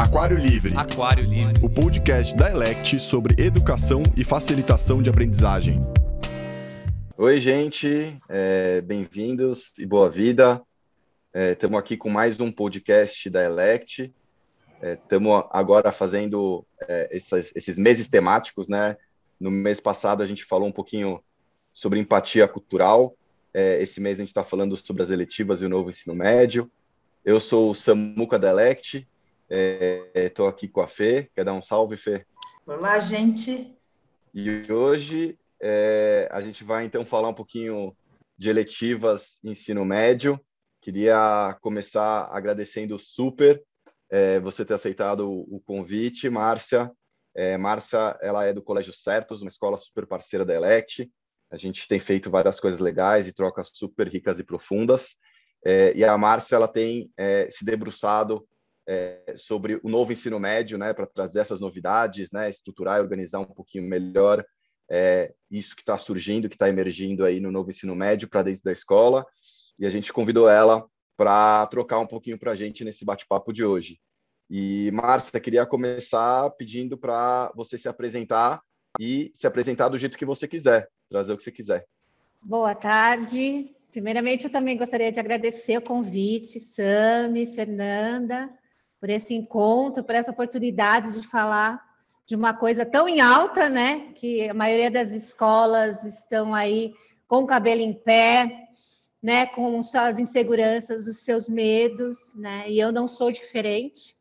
Aquário Livre. Aquário Livre. O podcast da Elect sobre educação e facilitação de aprendizagem. Oi, gente. É, Bem-vindos e boa vida. Estamos é, aqui com mais um podcast da Elect. Estamos é, agora fazendo é, esses, esses meses temáticos, né? No mês passado a gente falou um pouquinho sobre empatia cultural. É, esse mês a gente está falando sobre as eletivas e o novo ensino médio. Eu sou o Samuca da Elect, Estou é, aqui com a Fê. Quer dar um salve, Fê? Olá, gente. E hoje é, a gente vai então falar um pouquinho de eletivas ensino médio. Queria começar agradecendo super é, você ter aceitado o, convite, Márcia. É, Márcia, ela é do Colégio Certos, uma escola super parceira da Elect. A gente tem feito várias coisas legais e trocas super ricas e profundas. É, e a Márcia, ela tem é, se debruçado é, sobre o novo ensino médio, né, para trazer essas novidades, né, estruturar e organizar um pouquinho melhor é, isso que está surgindo, que está emergindo aí no novo ensino médio para dentro da escola. E a gente convidou ela para trocar um pouquinho para a gente nesse bate-papo de hoje. E, Márcia, queria começar pedindo para você se apresentar e se apresentar do jeito que você quiser, trazer o que você quiser. Boa tarde. Primeiramente, eu também gostaria de agradecer o convite, Sami, Fernanda, por esse encontro, por essa oportunidade de falar de uma coisa tão em alta, né? Que a maioria das escolas estão aí com o cabelo em pé, né? Com suas inseguranças, os seus medos, né? E eu não sou diferente,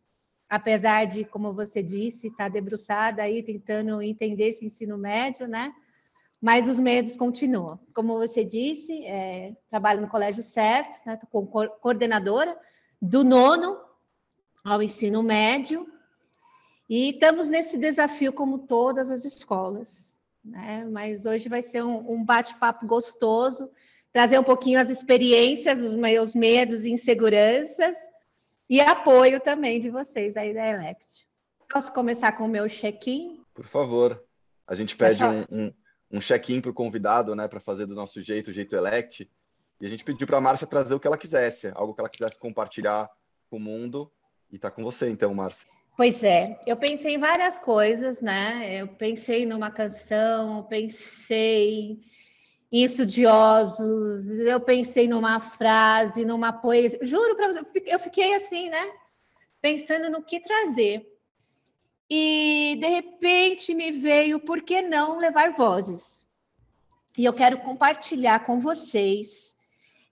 apesar de, como você disse, estar tá debruçada aí tentando entender esse ensino médio, né? Mas os medos continuam. Como você disse, é, trabalho no colégio certo, né? Como coordenadora do nono ao ensino médio. E estamos nesse desafio, como todas as escolas. Né? Mas hoje vai ser um, um bate-papo gostoso, trazer um pouquinho as experiências, os meus medos e inseguranças, e apoio também de vocês aí da Elect. Posso começar com o meu check-in? Por favor. A gente pede um, um, um check-in para o convidado, né, para fazer do nosso jeito, o jeito Elect. E a gente pediu para a Márcia trazer o que ela quisesse, algo que ela quisesse compartilhar com o mundo. E está com você, então, Márcia. Pois é, eu pensei em várias coisas, né? Eu pensei numa canção, pensei em estudiosos, eu pensei numa frase, numa poesia. Juro para você, eu fiquei assim, né? Pensando no que trazer. E de repente me veio, por que não levar vozes? E eu quero compartilhar com vocês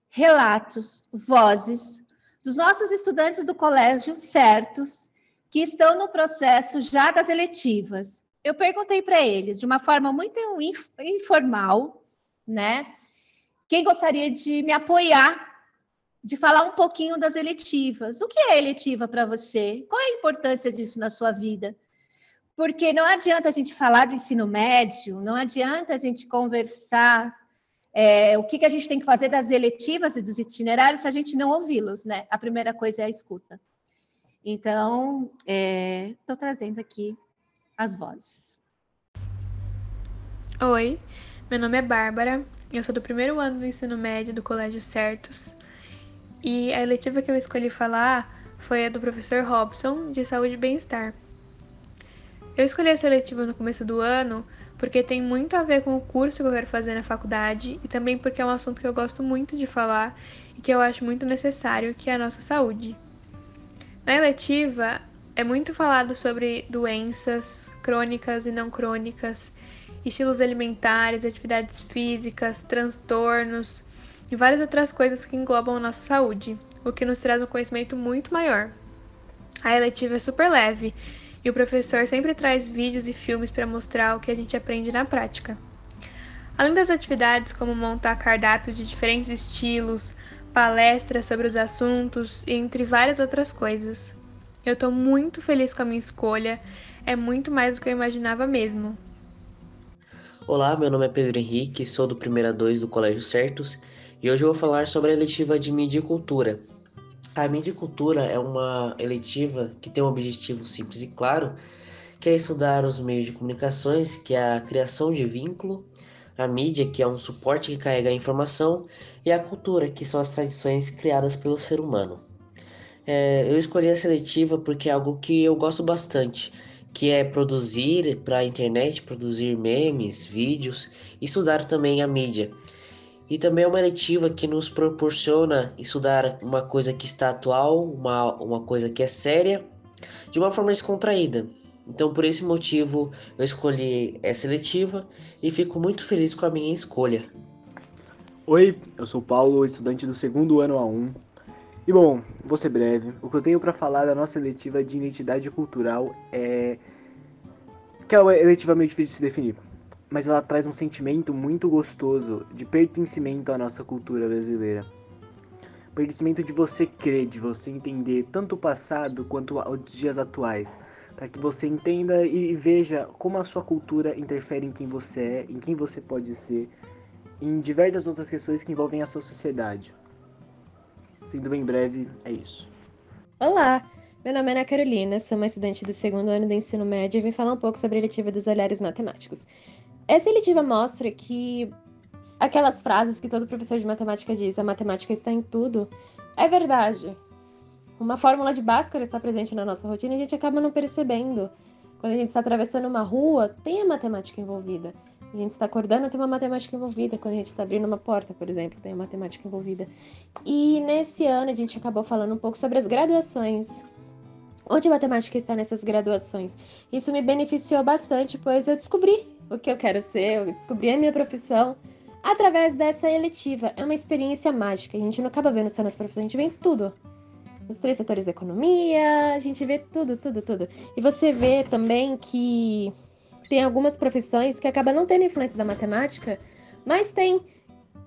relatos, vozes dos nossos estudantes do colégio certos, que estão no processo já das eletivas. Eu perguntei para eles, de uma forma muito informal, né? Quem gostaria de me apoiar, de falar um pouquinho das eletivas? O que é eletiva para você? Qual é a importância disso na sua vida? Porque não adianta a gente falar do ensino médio, não adianta a gente conversar é, o que, que a gente tem que fazer das eletivas e dos itinerários se a gente não ouvi-los, né? A primeira coisa é a escuta. Então, estou é, trazendo aqui as vozes. Oi, meu nome é Bárbara, eu sou do primeiro ano do ensino médio do Colégio Certos, e a eletiva que eu escolhi falar foi a do professor Robson, de Saúde e Bem-Estar. Eu escolhi essa eletiva no começo do ano porque tem muito a ver com o curso que eu quero fazer na faculdade e também porque é um assunto que eu gosto muito de falar e que eu acho muito necessário, que é a nossa saúde. Na eletiva, é muito falado sobre doenças crônicas e não crônicas, estilos alimentares, atividades físicas, transtornos e várias outras coisas que englobam a nossa saúde, o que nos traz um conhecimento muito maior. A eletiva é super leve e o professor sempre traz vídeos e filmes para mostrar o que a gente aprende na prática. Além das atividades como montar cardápios de diferentes estilos, palestras sobre os assuntos e entre várias outras coisas. Eu estou muito feliz com a minha escolha, é muito mais do que eu imaginava mesmo. Olá, meu nome é Pedro Henrique, sou do primeiro a 2 do Colégio Certos e hoje eu vou falar sobre a eletiva de mídia e cultura. A e cultura é uma eletiva que tem um objetivo simples e claro, que é estudar os meios de comunicações, que é a criação de vínculo, a mídia, que é um suporte que carrega a informação, e a cultura, que são as tradições criadas pelo ser humano. É, eu escolhi a seletiva porque é algo que eu gosto bastante, que é produzir para a internet, produzir memes, vídeos, estudar também a mídia. E também é uma eletiva que nos proporciona estudar uma coisa que está atual, uma, uma coisa que é séria, de uma forma descontraída. Então, por esse motivo, eu escolhi essa eletiva e fico muito feliz com a minha escolha. Oi, eu sou Paulo, estudante do segundo ano A1. E bom, vou ser breve. O que eu tenho para falar da nossa eletiva de identidade cultural é que é uma eletiva meio difícil de se definir mas ela traz um sentimento muito gostoso de pertencimento à nossa cultura brasileira. Pertencimento de você crer, de você entender tanto o passado quanto os dias atuais, para que você entenda e veja como a sua cultura interfere em quem você é, em quem você pode ser, em diversas outras questões que envolvem a sua sociedade. Sendo bem breve, é isso. Olá, meu nome é Ana Carolina, sou uma estudante do segundo ano do ensino médio e vim falar um pouco sobre a eletiva dos olhares matemáticos. Essa eletiva mostra que aquelas frases que todo professor de matemática diz, a matemática está em tudo, é verdade. Uma fórmula de Bhaskara está presente na nossa rotina e a gente acaba não percebendo. Quando a gente está atravessando uma rua, tem a matemática envolvida. A gente está acordando, tem uma matemática envolvida. Quando a gente está abrindo uma porta, por exemplo, tem a matemática envolvida. E nesse ano a gente acabou falando um pouco sobre as graduações. Onde a matemática está nessas graduações? Isso me beneficiou bastante, pois eu descobri o que eu quero ser, eu descobri a minha profissão através dessa eletiva. É uma experiência mágica. A gente não acaba vendo só nas profissões, a gente vê em tudo. Os três setores da economia, a gente vê tudo, tudo, tudo. E você vê também que tem algumas profissões que acabam não tendo influência da matemática, mas tem.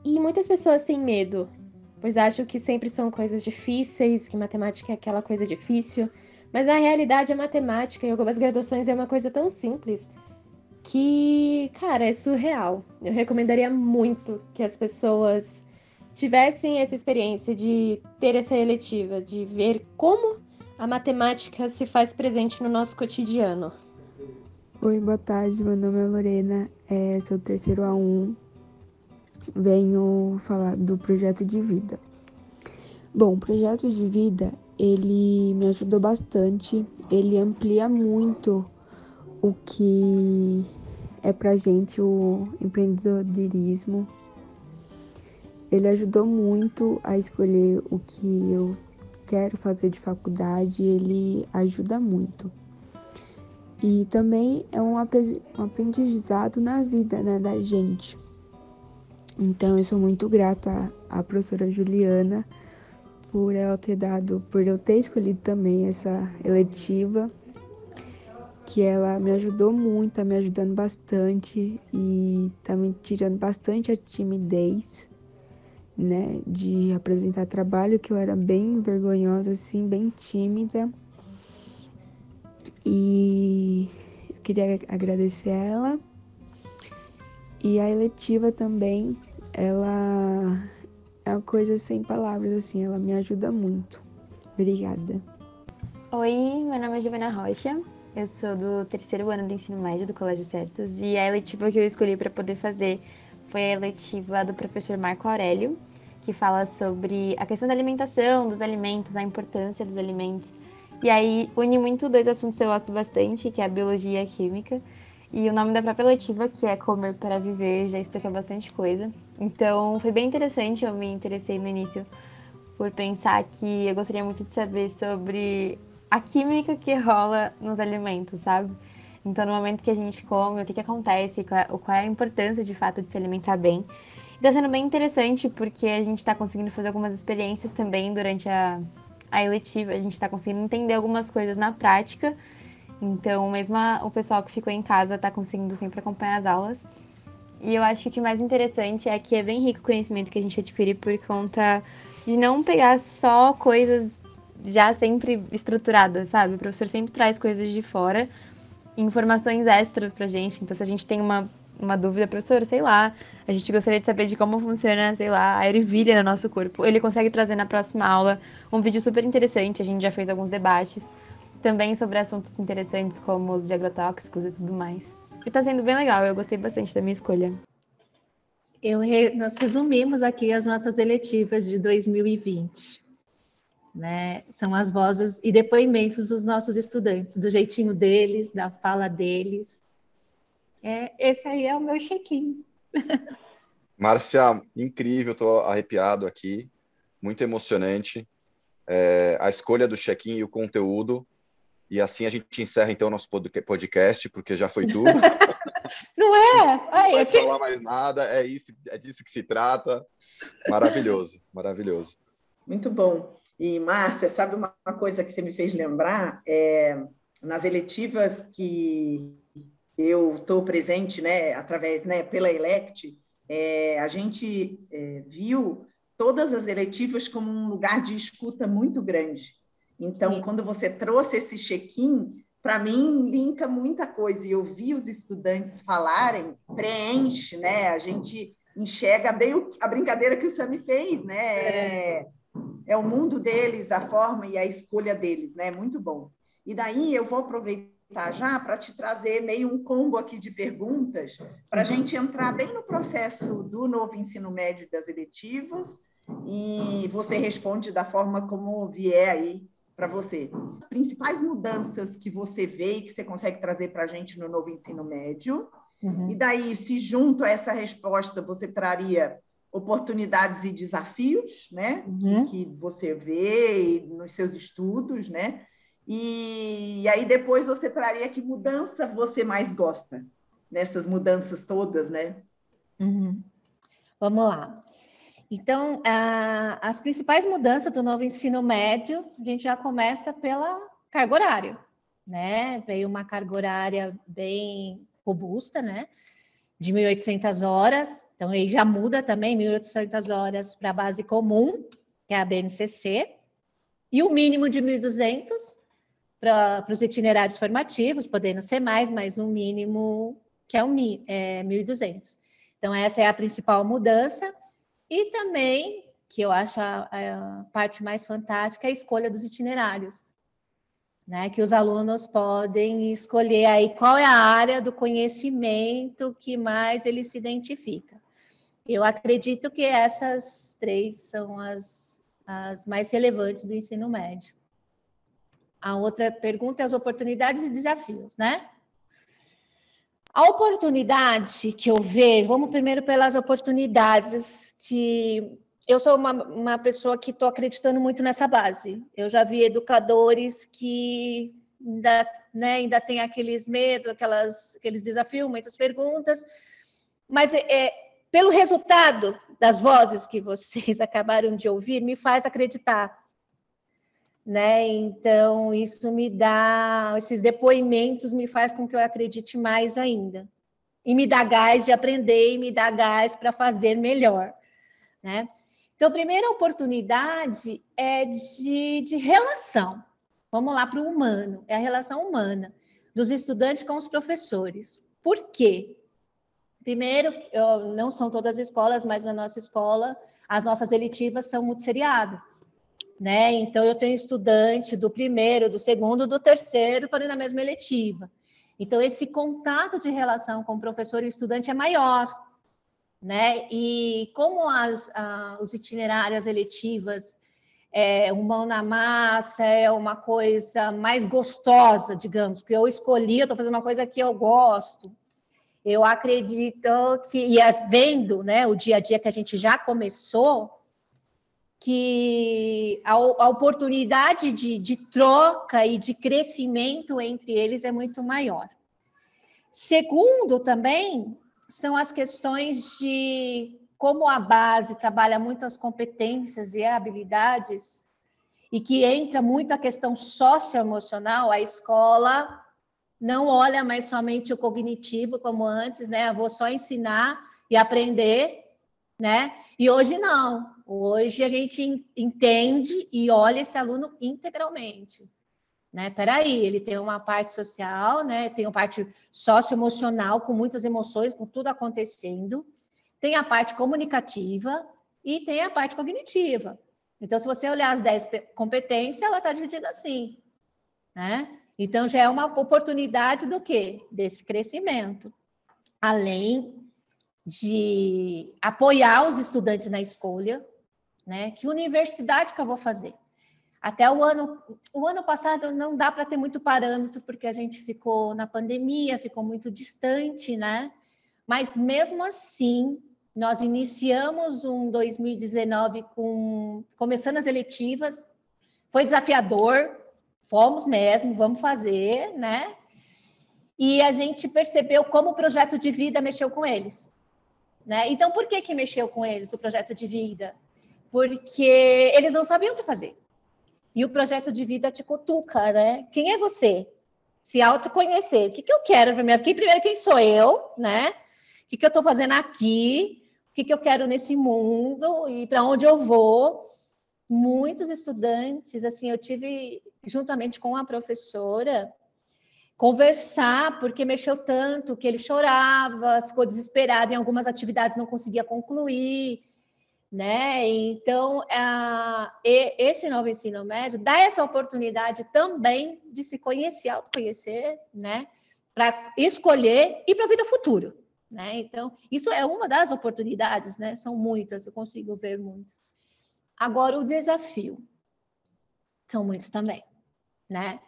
E muitas pessoas têm medo, pois acham que sempre são coisas difíceis, que matemática é aquela coisa difícil. Mas na realidade, a matemática em algumas graduações é uma coisa tão simples que, cara, é surreal. Eu recomendaria muito que as pessoas tivessem essa experiência de ter essa eletiva, de ver como a matemática se faz presente no nosso cotidiano. Oi, boa tarde. Meu nome é Lorena, é, sou terceiro A1. Venho falar do projeto de vida. Bom, o projeto de vida, ele me ajudou bastante, ele amplia muito o que é pra gente o empreendedorismo. Ele ajudou muito a escolher o que eu quero fazer de faculdade, ele ajuda muito. E também é um aprendizado na vida né, da gente. Então eu sou muito grata à professora Juliana por ela ter dado, por eu ter escolhido também essa eletiva que ela me ajudou muito, tá me ajudando bastante e tá me tirando bastante a timidez, né, de apresentar trabalho, que eu era bem vergonhosa, assim, bem tímida. E eu queria agradecer a ela. E a eletiva também, ela é uma coisa sem palavras, assim, ela me ajuda muito. Obrigada. Oi, meu nome é Giovana Rocha, eu sou do terceiro ano do ensino médio do Colégio Certos e a eletiva que eu escolhi para poder fazer foi a eletiva do professor Marco Aurélio, que fala sobre a questão da alimentação, dos alimentos, a importância dos alimentos. E aí une muito dois assuntos que eu gosto bastante, que é a biologia e a química. E o nome da própria eletiva, que é Comer para Viver, já explica bastante coisa. Então foi bem interessante, eu me interessei no início por pensar que eu gostaria muito de saber sobre a química que rola nos alimentos, sabe? Então, no momento que a gente come, o que, que acontece, qual é, qual é a importância de fato de se alimentar bem. Está sendo bem interessante porque a gente está conseguindo fazer algumas experiências também durante a, a eletiva, a gente está conseguindo entender algumas coisas na prática. Então, mesmo a, o pessoal que ficou em casa está conseguindo sempre acompanhar as aulas. E eu acho que o mais interessante é que é bem rico o conhecimento que a gente adquire por conta de não pegar só coisas já sempre estruturada, sabe? O professor sempre traz coisas de fora, informações extras pra gente. Então, se a gente tem uma, uma dúvida, professor, sei lá, a gente gostaria de saber de como funciona, sei lá, a ervilha no nosso corpo. Ele consegue trazer na próxima aula um vídeo super interessante, a gente já fez alguns debates também sobre assuntos interessantes como os de agrotóxicos e tudo mais. E tá sendo bem legal, eu gostei bastante da minha escolha. Eu. Nós resumimos aqui as nossas eletivas de 2020. Né? São as vozes e depoimentos dos nossos estudantes, do jeitinho deles, da fala deles. É, esse aí é o meu check-in. Márcia, incrível, estou arrepiado aqui, muito emocionante. É, a escolha do check-in e o conteúdo. E assim a gente encerra então o nosso podcast, porque já foi tudo. Não é? Não vai falar mais nada, é isso, é disso que se trata. Maravilhoso, maravilhoso. Muito bom. E, Márcia, sabe uma coisa que você me fez lembrar? É, nas eletivas que eu estou presente, né, através, né, pela Elect, é, a gente é, viu todas as eletivas como um lugar de escuta muito grande. Então, Sim. quando você trouxe esse check-in, para mim linka muita coisa e ouvir os estudantes falarem preenche, né? A gente enxerga bem o, a brincadeira que o Sami fez, né? É, é o mundo deles, a forma e a escolha deles, né? Muito bom. E daí eu vou aproveitar já para te trazer meio um combo aqui de perguntas para a gente entrar bem no processo do novo ensino médio das eletivas e você responde da forma como vier aí para você. As principais mudanças que você vê e que você consegue trazer para a gente no novo ensino médio. Uhum. E daí, se junto a essa resposta você traria oportunidades e desafios, né? Uhum. Que, que, você vê nos seus estudos, né? E, e, aí depois você traria que mudança você mais gosta nessas mudanças todas, né? Uhum. Vamos lá. Então, a, as principais mudanças do novo ensino médio, a gente já começa pela carga horária, né? Veio uma carga horária bem robusta, né? De 1.800 horas, então, aí já muda também 1.800 horas para a base comum, que é a BNCC, e o mínimo de 1.200 para os itinerários formativos, podendo ser mais, mas um mínimo que é, um, é 1.200. Então, essa é a principal mudança. E também, que eu acho a, a parte mais fantástica, é a escolha dos itinerários. Né, que os alunos podem escolher aí qual é a área do conhecimento que mais ele se identifica. Eu acredito que essas três são as, as mais relevantes do ensino médio. A outra pergunta é as oportunidades e desafios, né? A oportunidade que eu vejo, vamos primeiro pelas oportunidades que eu sou uma, uma pessoa que estou acreditando muito nessa base. Eu já vi educadores que ainda, né, ainda tem aqueles medos, aquelas, aqueles desafios, muitas perguntas, mas é, pelo resultado das vozes que vocês acabaram de ouvir, me faz acreditar. Né? Então, isso me dá, esses depoimentos me faz com que eu acredite mais ainda. E me dá gás de aprender e me dá gás para fazer melhor. Né? Então, a primeira oportunidade é de, de relação. Vamos lá para o humano, é a relação humana dos estudantes com os professores. Por quê? Primeiro, eu, não são todas as escolas, mas na nossa escola, as nossas eletivas são multisseriadas. Né? Então, eu tenho estudante do primeiro, do segundo, do terceiro fazendo a mesma eletiva. Então, esse contato de relação com o professor e estudante é maior. Né? E como as, os itinerários eletivas é mão na massa, é uma coisa mais gostosa, digamos, porque eu escolhi, eu estou fazendo uma coisa que eu gosto, eu acredito que, e vendo né, o dia a dia que a gente já começou, que a, a oportunidade de, de troca e de crescimento entre eles é muito maior. Segundo, também, são as questões de como a base trabalha muitas competências e habilidades, e que entra muito a questão socioemocional, a escola não olha mais somente o cognitivo como antes, né? Eu vou só ensinar e aprender, né? E hoje não. Hoje a gente entende e olha esse aluno integralmente. Né? Peraí, ele tem uma parte social, né? Tem uma parte socioemocional, com muitas emoções, com tudo acontecendo. Tem a parte comunicativa e tem a parte cognitiva. Então, se você olhar as 10 competências, ela está dividida assim, né? Então, já é uma oportunidade do quê? Desse crescimento. Além de apoiar os estudantes na escolha, né? Que universidade que eu vou fazer? Até o ano, o ano passado não dá para ter muito parâmetro, porque a gente ficou na pandemia, ficou muito distante, né? Mas mesmo assim, nós iniciamos um 2019 com começando as eletivas, foi desafiador, fomos mesmo, vamos fazer, né? E a gente percebeu como o projeto de vida mexeu com eles. Né? Então, por que, que mexeu com eles o projeto de vida? Porque eles não sabiam o que fazer. E o projeto de vida te cutuca, né? Quem é você? Se autoconhecer. O que, que eu quero primeiro? Primeiro, quem sou eu, né? O que, que eu estou fazendo aqui? O que, que eu quero nesse mundo? E para onde eu vou? Muitos estudantes, assim, eu tive, juntamente com a professora, conversar, porque mexeu tanto que ele chorava, ficou desesperado em algumas atividades, não conseguia concluir né? Então, esse novo ensino médio dá essa oportunidade também de se conhecer, autoconhecer, né? Para escolher e para a vida futura, né? Então, isso é uma das oportunidades, né? São muitas, eu consigo ver muitas. Agora, o desafio. São muitos também, né?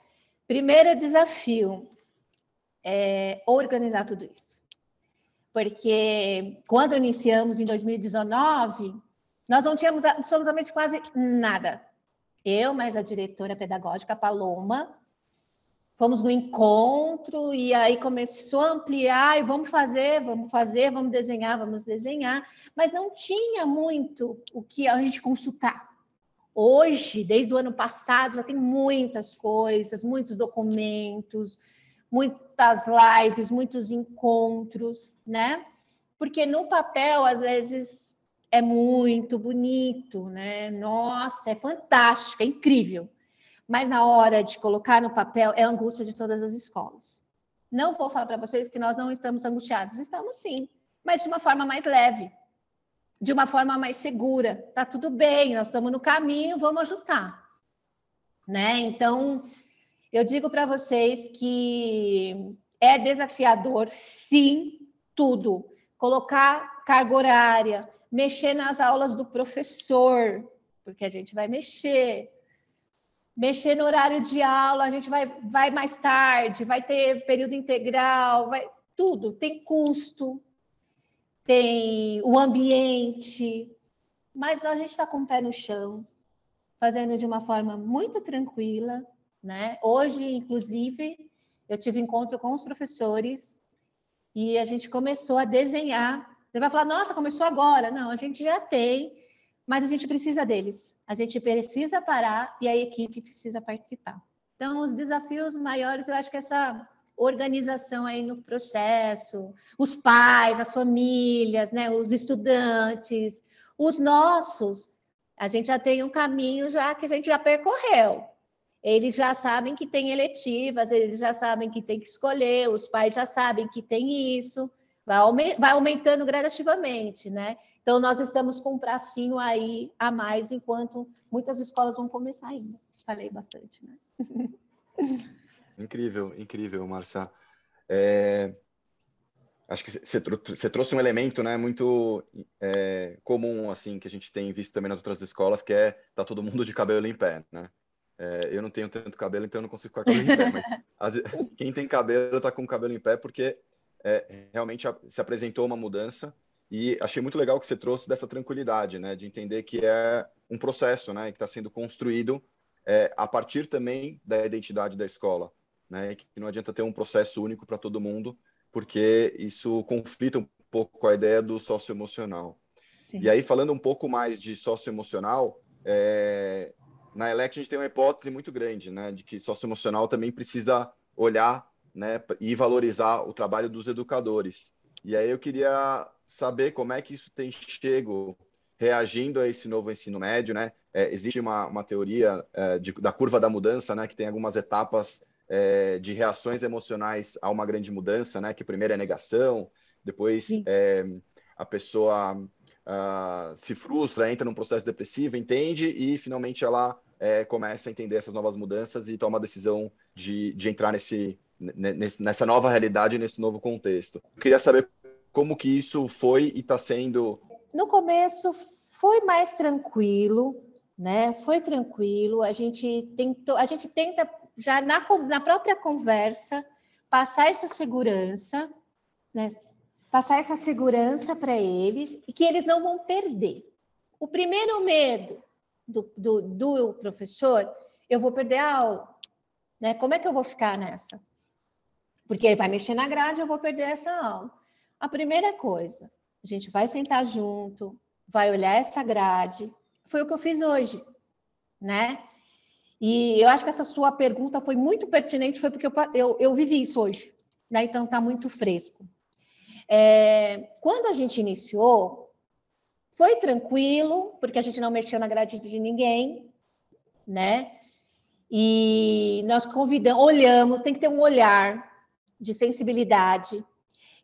Primeiro desafio é organizar tudo isso. Porque quando iniciamos em 2019, nós não tínhamos absolutamente quase nada. Eu, mais a diretora pedagógica, Paloma, fomos no encontro e aí começou a ampliar e vamos fazer, vamos fazer, vamos desenhar, vamos desenhar, mas não tinha muito o que a gente consultar. Hoje, desde o ano passado, já tem muitas coisas, muitos documentos, muitas lives, muitos encontros, né? Porque no papel, às vezes, é muito bonito, né? Nossa, é fantástico, é incrível. Mas na hora de colocar no papel é a angústia de todas as escolas. Não vou falar para vocês que nós não estamos angustiados, estamos sim, mas de uma forma mais leve, de uma forma mais segura. Tá tudo bem, nós estamos no caminho, vamos ajustar. Né? Então, eu digo para vocês que é desafiador, sim, tudo. Colocar carga horária, mexer nas aulas do professor, porque a gente vai mexer. Mexer no horário de aula, a gente vai, vai mais tarde, vai ter período integral, vai tudo, tem custo, tem o ambiente, mas a gente está com o pé no chão, fazendo de uma forma muito tranquila, né? Hoje, inclusive, eu tive encontro com os professores e a gente começou a desenhar você vai falar, nossa, começou agora. Não, a gente já tem, mas a gente precisa deles. A gente precisa parar e a equipe precisa participar. Então, os desafios maiores, eu acho que essa organização aí no processo, os pais, as famílias, né, os estudantes, os nossos, a gente já tem um caminho já que a gente já percorreu. Eles já sabem que tem eletivas, eles já sabem que tem que escolher, os pais já sabem que tem isso vai, aumentando gradativamente, né? Então, nós estamos com um pracinho aí a mais, enquanto muitas escolas vão começar ainda. Falei bastante, né? Incrível, incrível, Marcia. É... Acho que você trouxe um elemento, né, muito é, comum, assim, que a gente tem visto também nas outras escolas, que é tá todo mundo de cabelo em pé, né? É, eu não tenho tanto cabelo, então eu não consigo ficar com cabelo em pé. Mas as, quem tem cabelo tá com o cabelo em pé porque é, realmente se apresentou uma mudança e achei muito legal que você trouxe dessa tranquilidade, né, de entender que é um processo, né, que está sendo construído é, a partir também da identidade da escola, né, que não adianta ter um processo único para todo mundo, porque isso conflita um pouco com a ideia do socioemocional. E aí, falando um pouco mais de socioemocional, é, na Elect a gente tem uma hipótese muito grande, né, de que socioemocional também precisa olhar né, e valorizar o trabalho dos educadores. E aí eu queria saber como é que isso tem chego reagindo a esse novo ensino médio, né? É, existe uma, uma teoria é, de, da curva da mudança, né, que tem algumas etapas é, de reações emocionais a uma grande mudança, né? Que primeiro é negação, depois é, a pessoa uh, se frustra, entra num processo depressivo, entende e finalmente ela é, começa a entender essas novas mudanças e toma a decisão de, de entrar nesse nessa nova realidade, nesse novo contexto. Queria saber como que isso foi e está sendo. No começo foi mais tranquilo, né? Foi tranquilo, a gente tentou, a gente tenta já na, na própria conversa passar essa segurança, né? Passar essa segurança para eles e que eles não vão perder. O primeiro medo do, do, do professor, eu vou perder a aula. Né? Como é que eu vou ficar nessa? Porque vai mexer na grade, eu vou perder essa aula. A primeira coisa, a gente vai sentar junto, vai olhar essa grade. Foi o que eu fiz hoje, né? E eu acho que essa sua pergunta foi muito pertinente, foi porque eu, eu, eu vivi isso hoje, né? Então tá muito fresco. É, quando a gente iniciou, foi tranquilo, porque a gente não mexeu na grade de ninguém, né? E nós convidamos, olhamos, tem que ter um olhar de sensibilidade,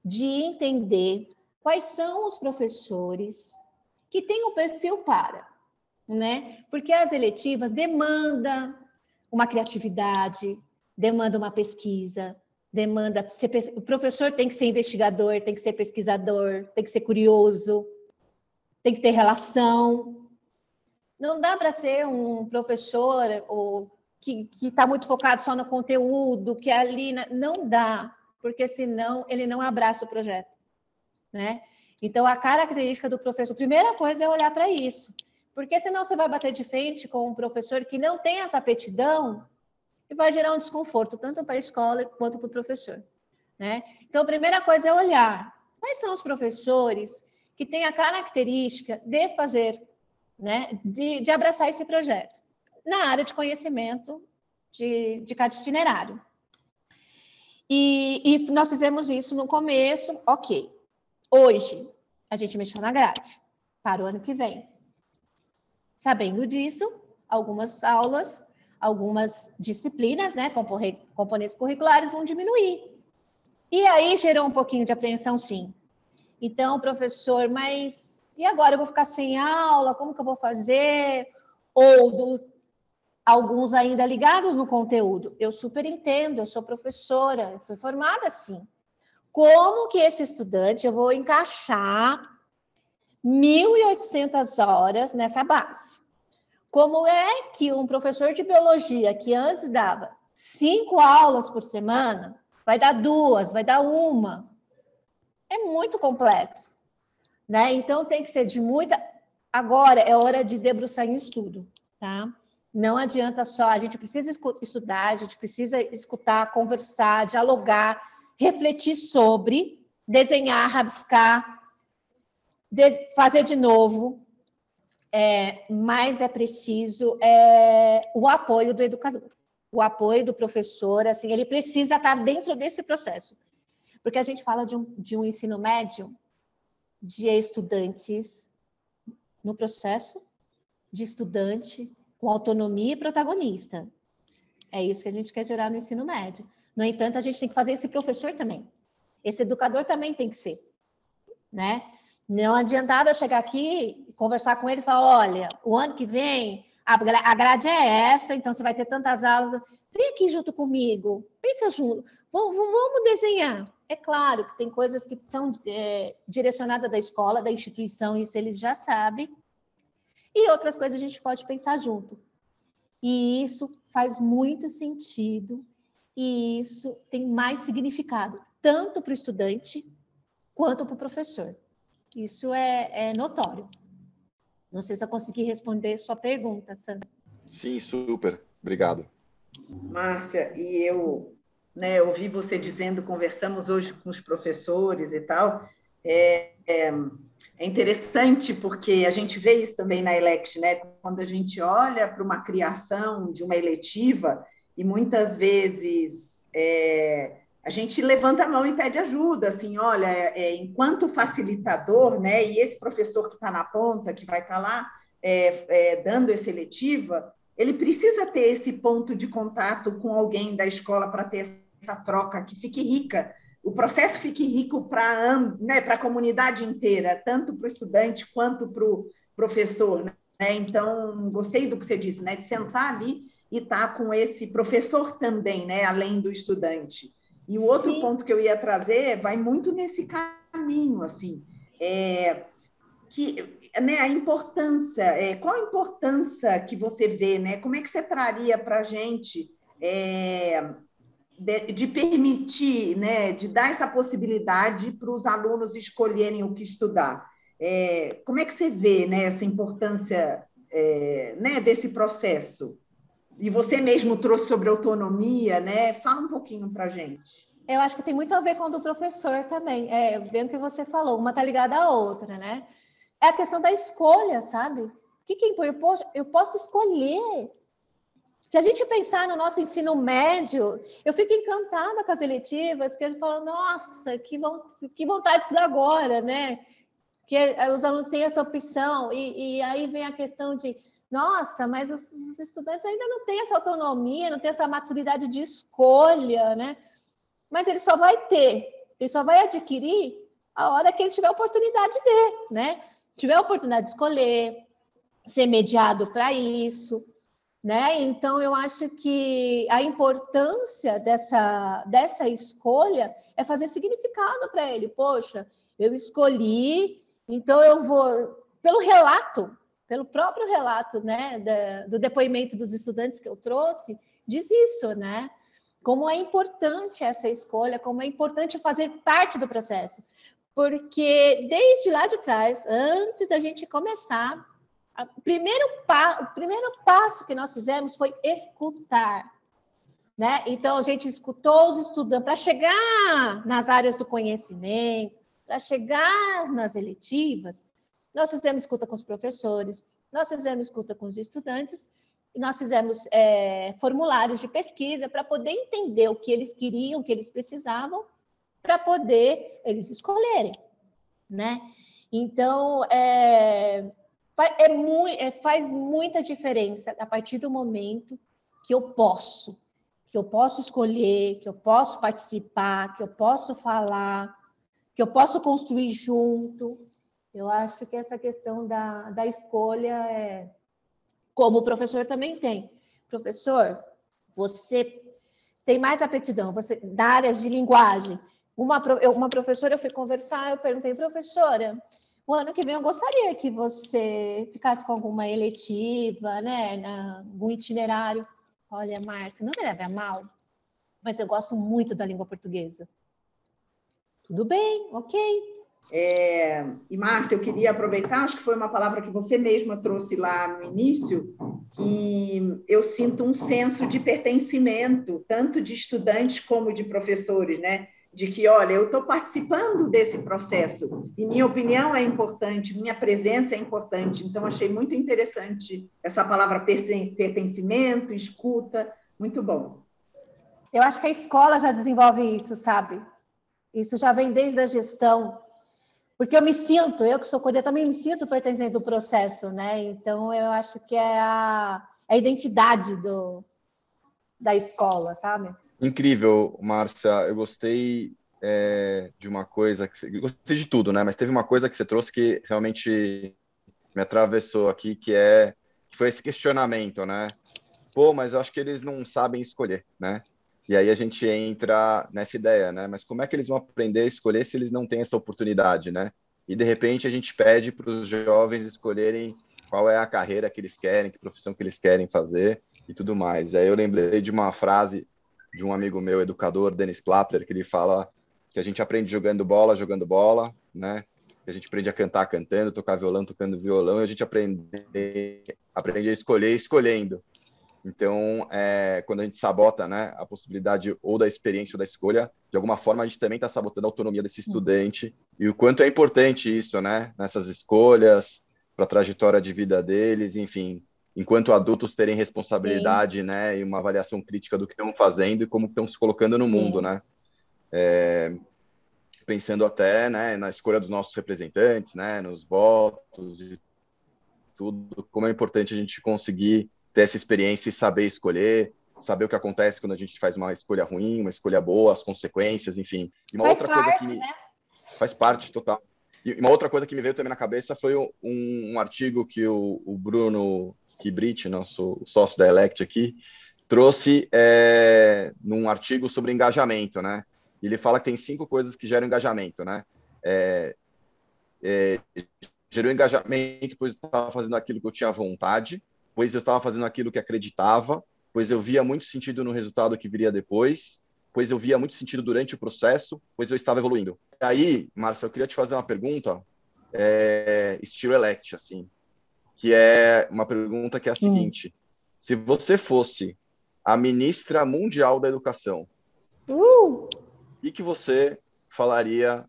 de entender quais são os professores que têm o um perfil para, né? Porque as eletivas demandam uma criatividade, demanda uma pesquisa, demanda o professor tem que ser investigador, tem que ser pesquisador, tem que ser curioso, tem que ter relação. Não dá para ser um professor ou que está muito focado só no conteúdo, que é ali não dá, porque senão ele não abraça o projeto, né? Então a característica do professor, primeira coisa é olhar para isso, porque senão você vai bater de frente com um professor que não tem essa aptidão e vai gerar um desconforto tanto para a escola quanto para o professor, né? Então a primeira coisa é olhar quais são os professores que têm a característica de fazer, né, de, de abraçar esse projeto na área de conhecimento de, de cada itinerário. E, e nós fizemos isso no começo, ok. Hoje, a gente mexeu na grade para o ano que vem. Sabendo disso, algumas aulas, algumas disciplinas, né, componentes curriculares vão diminuir. E aí gerou um pouquinho de apreensão, sim. Então, professor, mas e agora eu vou ficar sem aula? Como que eu vou fazer? Ou do alguns ainda ligados no conteúdo. Eu super entendo, eu sou professora, eu fui formada assim. Como que esse estudante eu vou encaixar 1.800 horas nessa base? Como é que um professor de biologia que antes dava cinco aulas por semana vai dar duas, vai dar uma? É muito complexo, né? Então tem que ser de muita. Agora é hora de debruçar em estudo, tá? Não adianta só, a gente precisa estudar, a gente precisa escutar, conversar, dialogar, refletir sobre, desenhar, rabiscar, fazer de novo, é, mas é preciso é, o apoio do educador, o apoio do professor, assim, ele precisa estar dentro desse processo. Porque a gente fala de um, de um ensino médio de estudantes no processo de estudante com autonomia e protagonista. É isso que a gente quer gerar no ensino médio. No entanto, a gente tem que fazer esse professor também. Esse educador também tem que ser, né? Não adiantava eu chegar aqui conversar com ele e falar, olha, o ano que vem a grade é essa, então você vai ter tantas aulas. Vem aqui junto comigo, pensa junto, vamos desenhar. É claro que tem coisas que são é, direcionadas da escola, da instituição, isso eles já sabem, e outras coisas a gente pode pensar junto. E isso faz muito sentido e isso tem mais significado, tanto para o estudante quanto para o professor. Isso é, é, notório. Não sei se eu consegui responder sua pergunta, Sandra. Sim, super. Obrigado. Márcia, e eu né, ouvi você dizendo, conversamos hoje com os professores e tal, é, é, é interessante porque a gente vê isso também na Elect, né? Quando a gente olha para uma criação de uma eletiva e muitas vezes é, a gente levanta a mão e pede ajuda, assim, olha, é, enquanto facilitador, né? E esse professor que está na ponta, que vai estar tá lá é, é, dando essa eletiva, ele precisa ter esse ponto de contato com alguém da escola para ter essa troca que fique rica o processo fique rico para né, a comunidade inteira, tanto para o estudante quanto para o professor. Né? Então, gostei do que você disse, né? de sentar ali e estar tá com esse professor também, né? além do estudante. E o outro Sim. ponto que eu ia trazer vai muito nesse caminho, assim. É, que né, a importância, é, qual a importância que você vê, né? Como é que você traria para a gente é, de, de, permitir, né, de dar essa possibilidade para os alunos escolherem o que estudar? É, como é que você vê né, essa importância é, né, desse processo? E você mesmo trouxe sobre autonomia, né? Fala um pouquinho para gente. Eu acho que tem muito a ver com o do professor também. É, vendo que você falou, uma está ligada à outra, né? É a questão da escolha, sabe? O que, que é? Eu posso escolher. Se a gente pensar no nosso ensino médio, eu fico encantada com as eletivas, que a gente nossa, que, que vontade de estudar agora, né? Que eh, os alunos têm essa opção, e, e aí vem a questão de, nossa, mas os, os estudantes ainda não têm essa autonomia, não têm essa maturidade de escolha, né? Mas ele só vai ter, ele só vai adquirir a hora que ele tiver oportunidade de, né? Tiver a oportunidade de escolher, ser mediado para isso, né? Então eu acho que a importância dessa dessa escolha é fazer significado para ele. Poxa, eu escolhi, então eu vou pelo relato, pelo próprio relato, né, do depoimento dos estudantes que eu trouxe, diz isso, né? como é importante essa escolha, como é importante fazer parte do processo. Porque desde lá de trás, antes da gente começar, o primeiro, pa o primeiro passo que nós fizemos foi escutar. Né? Então, a gente escutou os estudantes para chegar nas áreas do conhecimento, para chegar nas eletivas, nós fizemos escuta com os professores, nós fizemos escuta com os estudantes nós fizemos é, formulários de pesquisa para poder entender o que eles queriam, o que eles precisavam, para poder eles escolherem, né? Então, é, é, é, faz muita diferença a partir do momento que eu posso, que eu posso escolher, que eu posso participar, que eu posso falar, que eu posso construir junto. Eu acho que essa questão da, da escolha é, como o professor também tem. Professor, você tem mais aptidão, você da áreas de linguagem. Uma, uma professora, eu fui conversar, eu perguntei, professora, o ano que vem eu gostaria que você ficasse com alguma eletiva, né, na, algum itinerário. Olha, Márcia, não me leve a mal, mas eu gosto muito da língua portuguesa. Tudo bem, ok. É, e Márcia, eu queria aproveitar, acho que foi uma palavra que você mesma trouxe lá no início, que eu sinto um senso de pertencimento, tanto de estudantes como de professores, né? De que, olha, eu estou participando desse processo e minha opinião é importante, minha presença é importante. Então, achei muito interessante essa palavra pertencimento, escuta, muito bom. Eu acho que a escola já desenvolve isso, sabe? Isso já vem desde a gestão porque eu me sinto, eu que sou coreana, também me sinto pertencente do processo, né? Então eu acho que é a, é a identidade do, da escola, sabe? Incrível, Márcia. Eu gostei é, de uma coisa que você, gostei de tudo, né? Mas teve uma coisa que você trouxe que realmente me atravessou aqui, que é que foi esse questionamento, né? Pô, mas eu acho que eles não sabem escolher, né? E aí a gente entra nessa ideia, né? Mas como é que eles vão aprender a escolher se eles não têm essa oportunidade, né? E de repente a gente pede para os jovens escolherem qual é a carreira que eles querem, que profissão que eles querem fazer e tudo mais. Aí eu lembrei de uma frase de um amigo meu, educador, Dennis Platter, que ele fala que a gente aprende jogando bola, jogando bola, né? Que a gente aprende a cantar cantando, tocar violão, tocando violão, e a gente aprende, aprende a escolher escolhendo. Então, é, quando a gente sabota né, a possibilidade ou da experiência ou da escolha, de alguma forma a gente também está sabotando a autonomia desse estudante e o quanto é importante isso, né, nessas escolhas, para a trajetória de vida deles, enfim, enquanto adultos terem responsabilidade, Sim. né, e uma avaliação crítica do que estão fazendo e como estão se colocando no mundo, Sim. né. É, pensando até, né, na escolha dos nossos representantes, né, nos votos e tudo, como é importante a gente conseguir ter essa experiência e saber escolher, saber o que acontece quando a gente faz uma escolha ruim, uma escolha boa, as consequências, enfim. E uma faz outra parte, coisa que né? faz parte total. E uma outra coisa que me veio também na cabeça foi um, um artigo que o, o Bruno Kibrit, nosso sócio da Elect aqui, trouxe é, num artigo sobre engajamento, né? Ele fala que tem cinco coisas que geram engajamento, né? É, é, gerou engajamento, pois eu estava fazendo aquilo que eu tinha vontade, pois eu estava fazendo aquilo que acreditava, pois eu via muito sentido no resultado que viria depois, pois eu via muito sentido durante o processo, pois eu estava evoluindo. Aí, Márcia, eu queria te fazer uma pergunta, é, estilo elect, assim, que é uma pergunta que é a seguinte: hum. se você fosse a ministra mundial da educação, uh! e que você falaria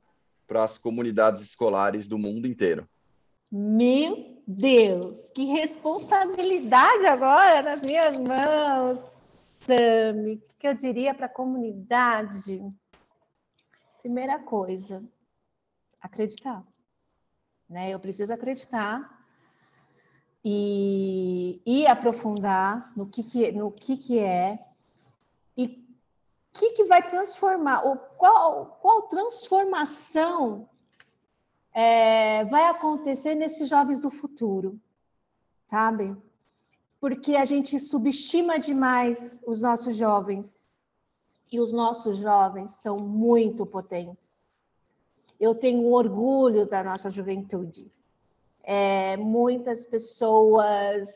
para as comunidades escolares do mundo inteiro? Meu Deus, que responsabilidade agora nas minhas mãos, Sami. O que eu diria para a comunidade? Primeira coisa, acreditar. Né? Eu preciso acreditar e, e aprofundar no que, que, no que, que é e o que, que vai transformar, ou qual, qual transformação é, vai acontecer nesses jovens do futuro, sabe? Porque a gente subestima demais os nossos jovens e os nossos jovens são muito potentes. Eu tenho orgulho da nossa juventude. É, muitas pessoas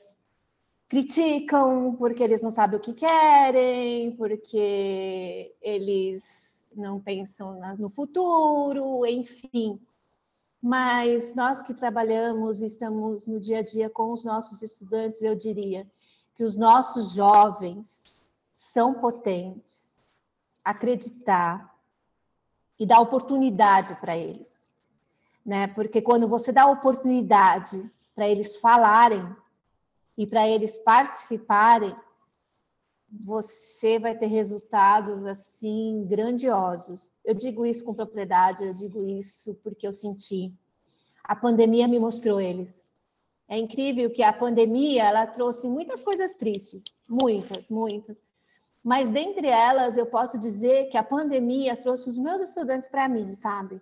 criticam porque eles não sabem o que querem, porque eles não pensam no futuro, enfim. Mas nós que trabalhamos e estamos no dia a dia com os nossos estudantes, eu diria que os nossos jovens são potentes, acreditar e dar oportunidade para eles, né? Porque quando você dá oportunidade para eles falarem e para eles participarem, você vai ter resultados assim grandiosos. Eu digo isso com propriedade, eu digo isso porque eu senti. A pandemia me mostrou eles. É incrível que a pandemia ela trouxe muitas coisas tristes, muitas, muitas. Mas dentre elas, eu posso dizer que a pandemia trouxe os meus estudantes para mim, sabe?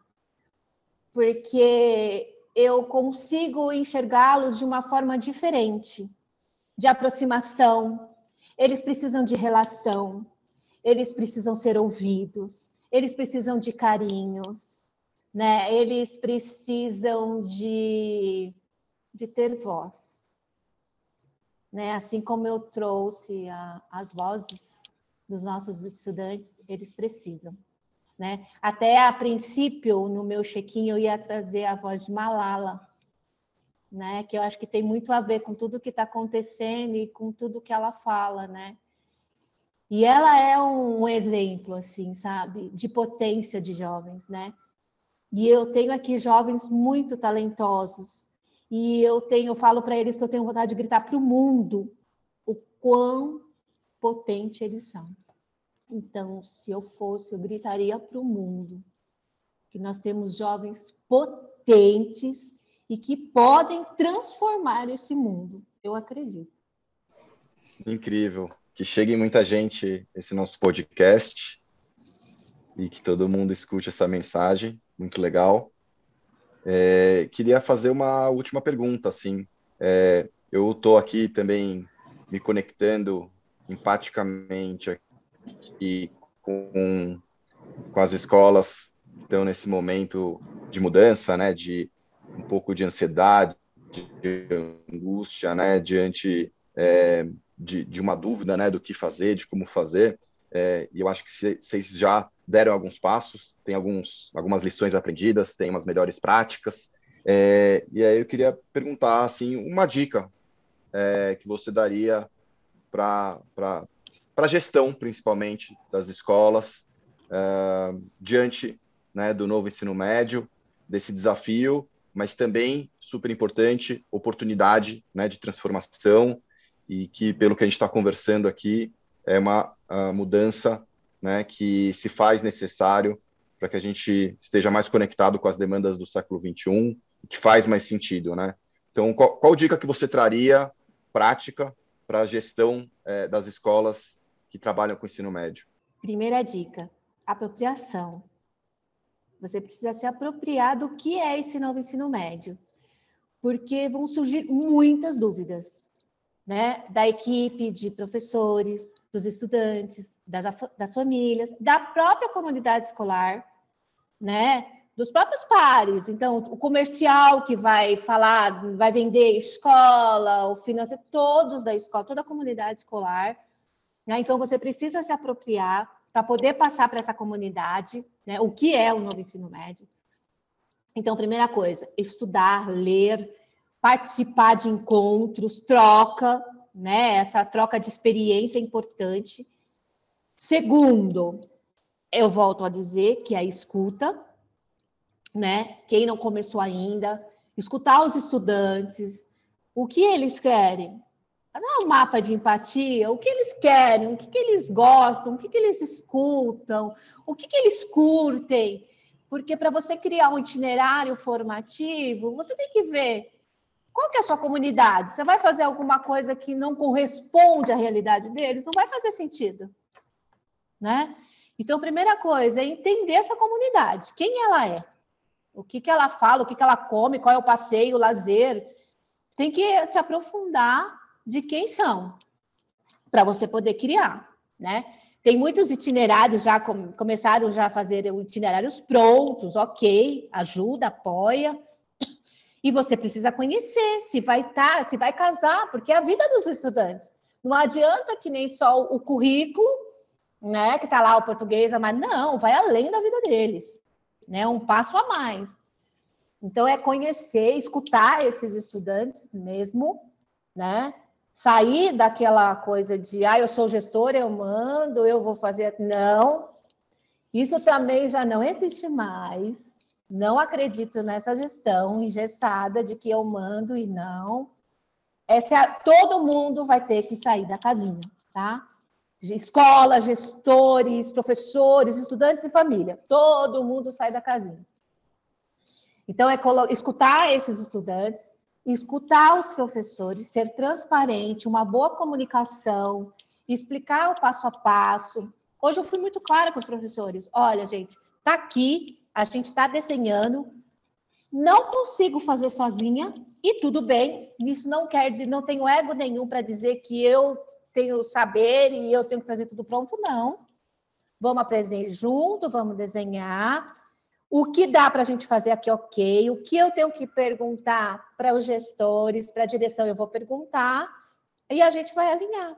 Porque eu consigo enxergá-los de uma forma diferente, de aproximação, eles precisam de relação, eles precisam ser ouvidos, eles precisam de carinhos, né? Eles precisam de, de ter voz, né? Assim como eu trouxe a, as vozes dos nossos estudantes, eles precisam. Né? Até a princípio, no meu check-in, eu ia trazer a voz de Malala, né? Que eu acho que tem muito a ver com tudo que está acontecendo e com tudo que ela fala, né? E ela é um exemplo, assim, sabe, de potência de jovens, né? E eu tenho aqui jovens muito talentosos. E eu tenho, eu falo para eles que eu tenho vontade de gritar para o mundo o quão potente eles são. Então, se eu fosse, eu gritaria para o mundo que nós temos jovens potentes e que podem transformar esse mundo. Eu acredito. Incrível. Que chegue muita gente esse nosso podcast e que todo mundo escute essa mensagem. Muito legal. É, queria fazer uma última pergunta, assim. É, eu estou aqui também me conectando empaticamente aqui com, com as escolas estão nesse momento de mudança, né, de um pouco de ansiedade, de angústia, né, diante é, de, de, uma dúvida, né, do que fazer, de como fazer. É, e eu acho que vocês já deram alguns passos, tem alguns, algumas lições aprendidas, tem umas melhores práticas. É, e aí eu queria perguntar, assim, uma dica é, que você daria para a gestão, principalmente, das escolas, é, diante né, do novo ensino médio, desse desafio mas também super importante oportunidade né, de transformação e que pelo que a gente está conversando aqui é uma mudança né, que se faz necessário para que a gente esteja mais conectado com as demandas do século 21 e que faz mais sentido, né? Então, qual, qual dica que você traria prática para a gestão é, das escolas que trabalham com ensino médio? Primeira dica: apropriação. Você precisa se apropriar do que é esse novo ensino médio, porque vão surgir muitas dúvidas, né? Da equipe, de professores, dos estudantes, das, das famílias, da própria comunidade escolar, né? Dos próprios pares. Então, o comercial que vai falar, vai vender escola, o financeiro, todos da escola, toda a comunidade escolar. Né? Então, você precisa se apropriar para poder passar para essa comunidade né, o que é o novo ensino médio. Então, primeira coisa, estudar, ler, participar de encontros, troca, né? Essa troca de experiência é importante. Segundo, eu volto a dizer que é a escuta, né? Quem não começou ainda, escutar os estudantes, o que eles querem, um mapa de empatia, o que eles querem, o que, que eles gostam, o que, que eles escutam, o que, que eles curtem. Porque para você criar um itinerário formativo, você tem que ver qual que é a sua comunidade. Você vai fazer alguma coisa que não corresponde à realidade deles? Não vai fazer sentido, né? Então, primeira coisa é entender essa comunidade, quem ela é, o que, que ela fala, o que, que ela come, qual é o passeio, o lazer. Tem que se aprofundar de quem são, para você poder criar, né? Tem muitos itinerários já com, começaram já a fazer itinerários prontos, ok, ajuda, apoia. E você precisa conhecer se vai estar, tá, se vai casar, porque é a vida dos estudantes. Não adianta que nem só o currículo, né, que está lá o português, mas não, vai além da vida deles, né? Um passo a mais. Então é conhecer, escutar esses estudantes mesmo, né? Sair daquela coisa de, ah, eu sou gestora, eu mando, eu vou fazer. Não, isso também já não existe mais. Não acredito nessa gestão engessada de que eu mando e não. Essa, é todo mundo vai ter que sair da casinha, tá? Escola, gestores, professores, estudantes e família. Todo mundo sai da casinha. Então, é escutar esses estudantes, escutar os professores, ser transparente, uma boa comunicação, explicar o passo a passo. Hoje eu fui muito clara com os professores. Olha, gente, tá aqui, a gente está desenhando. Não consigo fazer sozinha e tudo bem. Isso não quer, não tenho ego nenhum para dizer que eu tenho saber e eu tenho que fazer tudo pronto, não. Vamos aprender junto, vamos desenhar o que dá para a gente fazer aqui, ok, o que eu tenho que perguntar para os gestores, para a direção, eu vou perguntar, e a gente vai alinhar,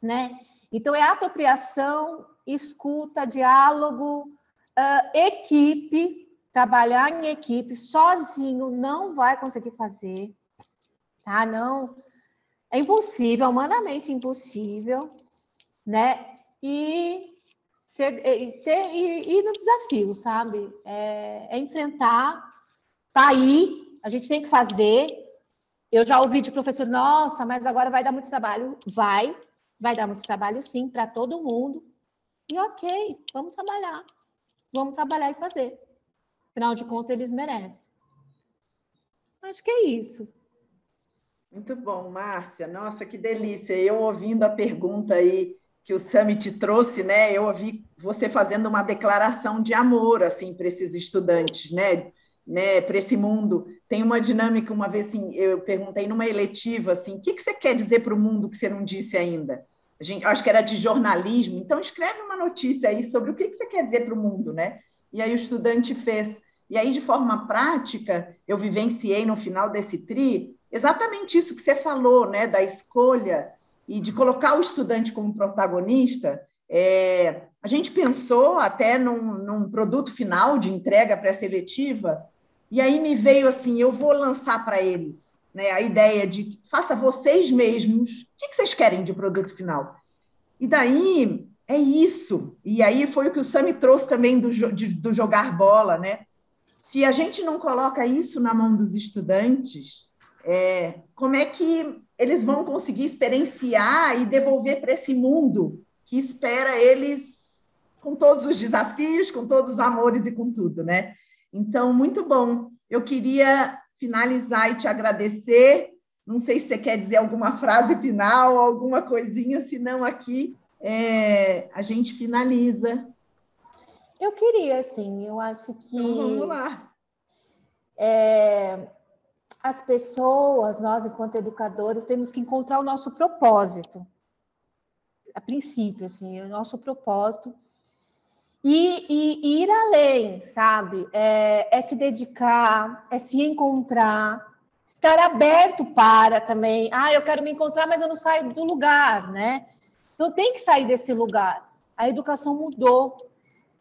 né? Então, é apropriação, escuta, diálogo, uh, equipe, trabalhar em equipe, sozinho não vai conseguir fazer, tá? Não, é impossível, humanamente impossível, né? E ser, e, ter, e, ir no desafio, sabe? É, é enfrentar, tá aí, a gente tem que fazer. Eu já ouvi de professor, nossa, mas agora vai dar muito trabalho. Vai, vai dar muito trabalho sim, para todo mundo. E ok, vamos trabalhar. Vamos trabalhar e fazer. Afinal de contas, eles merecem. Acho que é isso. Muito bom, Márcia. Nossa, que delícia. Eu ouvindo a pergunta aí que o Summit trouxe, né? Eu ouvi você fazendo uma declaração de amor assim para esses estudantes, né? Né, para esse mundo. Tem uma dinâmica, uma vez assim, eu perguntei numa eletiva assim, o que, que você quer dizer para o mundo que você não disse ainda? A gente, acho que era de jornalismo, então escreve uma notícia aí sobre o que, que você quer dizer para o mundo, né? E aí o estudante fez. E aí, de forma prática, eu vivenciei no final desse TRI exatamente isso que você falou, né? Da escolha e de colocar o estudante como protagonista, é, a gente pensou até num, num produto final de entrega pré-seletiva, e aí me veio assim: eu vou lançar para eles né, a ideia de faça vocês mesmos, o que, vocês querem de produto final? E daí é isso. E aí foi o que o Sami trouxe também do, de, do jogar bola, né? Se a gente não coloca isso na mão dos estudantes, é, como é que eles vão conseguir experienciar e devolver para esse mundo que espera eles com todos os desafios, com todos os amores e com tudo, né? Então, muito bom. Eu queria finalizar e te agradecer. Não sei se você quer dizer alguma frase final, alguma coisinha, senão aqui é, a gente finaliza. Eu queria, sim. Eu acho que. Então, vamos lá. É, as pessoas, nós, enquanto educadores, temos que encontrar o nosso propósito. A princípio, assim, o nosso propósito. e, e, e ir além, sabe? É, é se dedicar, é se encontrar, estar aberto para também. Ah, eu quero me encontrar, mas eu não saio do lugar, né? Então tem que sair desse lugar. A educação mudou,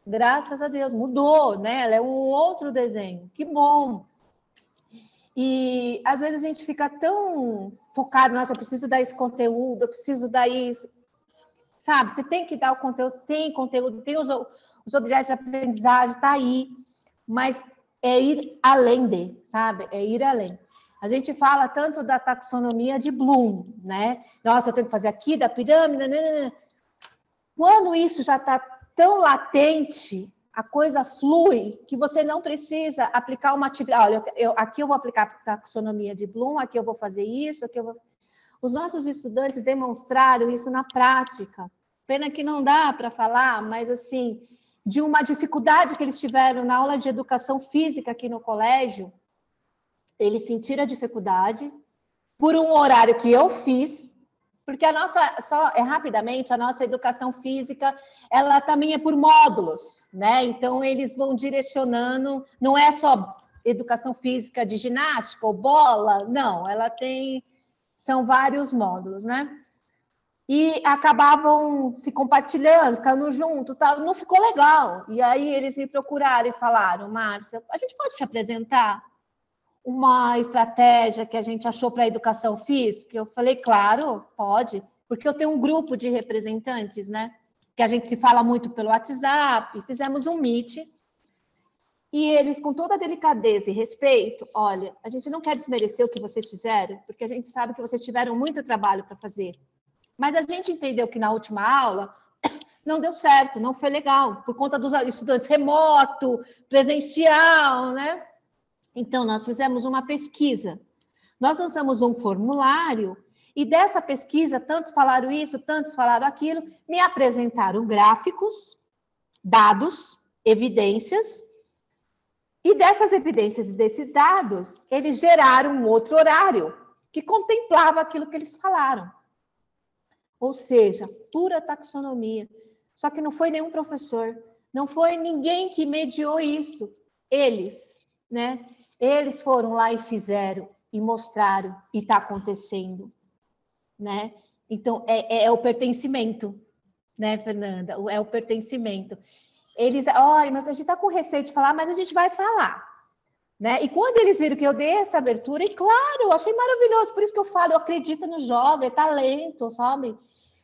graças a Deus, mudou, né? Ela é um outro desenho. Que bom. E às vezes a gente fica tão focado, nossa, eu preciso dar esse conteúdo, eu preciso dar isso. Sabe, você tem que dar o conteúdo, tem conteúdo, tem os, os objetos de aprendizagem, tá aí, mas é ir além de, sabe? É ir além. A gente fala tanto da taxonomia de Bloom, né? Nossa, eu tenho que fazer aqui da pirâmide. Né? Quando isso já está tão latente, a coisa flui que você não precisa aplicar uma atividade. Olha, eu, aqui eu vou aplicar a taxonomia de Bloom, aqui eu vou fazer isso, aqui eu vou. Os nossos estudantes demonstraram isso na prática. Pena que não dá para falar, mas assim, de uma dificuldade que eles tiveram na aula de educação física aqui no colégio, eles sentiram a dificuldade por um horário que eu fiz, porque a nossa, só é rapidamente, a nossa educação física, ela também é por módulos, né? Então eles vão direcionando, não é só educação física de ginástica ou bola, não, ela tem são vários módulos, né? E acabavam se compartilhando, ficando junto, tal, não ficou legal. E aí eles me procuraram e falaram, Márcia, a gente pode te apresentar? Uma estratégia que a gente achou para a educação física? Eu falei, claro, pode, porque eu tenho um grupo de representantes, né? Que a gente se fala muito pelo WhatsApp, fizemos um meet. E eles, com toda delicadeza e respeito, olha, a gente não quer desmerecer o que vocês fizeram, porque a gente sabe que vocês tiveram muito trabalho para fazer. Mas a gente entendeu que na última aula não deu certo, não foi legal, por conta dos estudantes remoto, presencial, né? Então, nós fizemos uma pesquisa. Nós lançamos um formulário e dessa pesquisa, tantos falaram isso, tantos falaram aquilo, me apresentaram gráficos, dados, evidências, e dessas evidências e desses dados, eles geraram um outro horário que contemplava aquilo que eles falaram. Ou seja, pura taxonomia. Só que não foi nenhum professor, não foi ninguém que mediou isso. Eles, né? Eles foram lá e fizeram e mostraram e está acontecendo, né? Então é, é, é, o pertencimento, né, Fernanda? É o pertencimento. Eles, olha, mas a gente está com receio de falar, mas a gente vai falar, né? E quando eles viram que eu dei essa abertura, e claro, achei maravilhoso. Por isso que eu falo, eu acredito no jovem, é talento, sabe?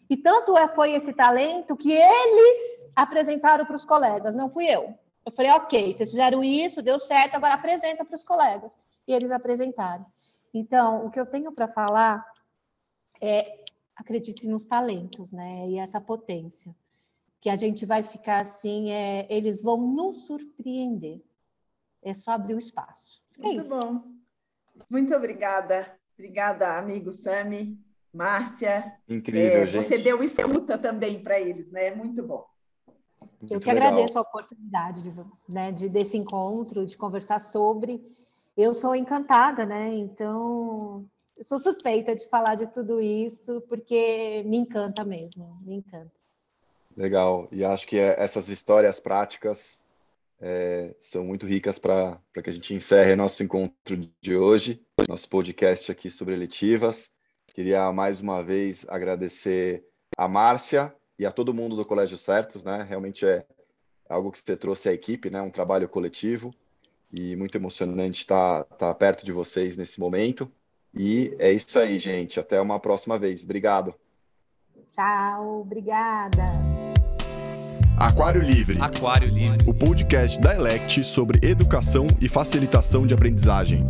E tanto é, foi esse talento que eles apresentaram para os colegas, não fui eu. Eu falei, ok, vocês fizeram isso, deu certo, agora apresenta para os colegas. E eles apresentaram. Então, o que eu tenho para falar é acredite nos talentos, né? E essa potência. Que a gente vai ficar assim, é, eles vão nos surpreender. É só abrir o espaço. É Muito bom. Muito obrigada. Obrigada, amigo Sami, Márcia. Incrível, é, gente. Você deu escuta também para eles, né? Muito bom. Muito eu que legal. agradeço a oportunidade de, né, de, desse encontro, de conversar sobre. Eu sou encantada, né? Então, eu sou suspeita de falar de tudo isso, porque me encanta mesmo, me encanta. Legal. E acho que é, essas histórias práticas é, são muito ricas para que a gente encerre nosso encontro de hoje, nosso podcast aqui sobre eletivas. Queria mais uma vez agradecer a Márcia e a todo mundo do Colégio Certos, né? Realmente é algo que você trouxe à equipe, né? Um trabalho coletivo e muito emocionante estar, estar perto de vocês nesse momento. E é isso aí, gente. Até uma próxima vez. Obrigado. Tchau, obrigada. Aquário Livre. Aquário Livre. O podcast da Elect sobre educação e facilitação de aprendizagem.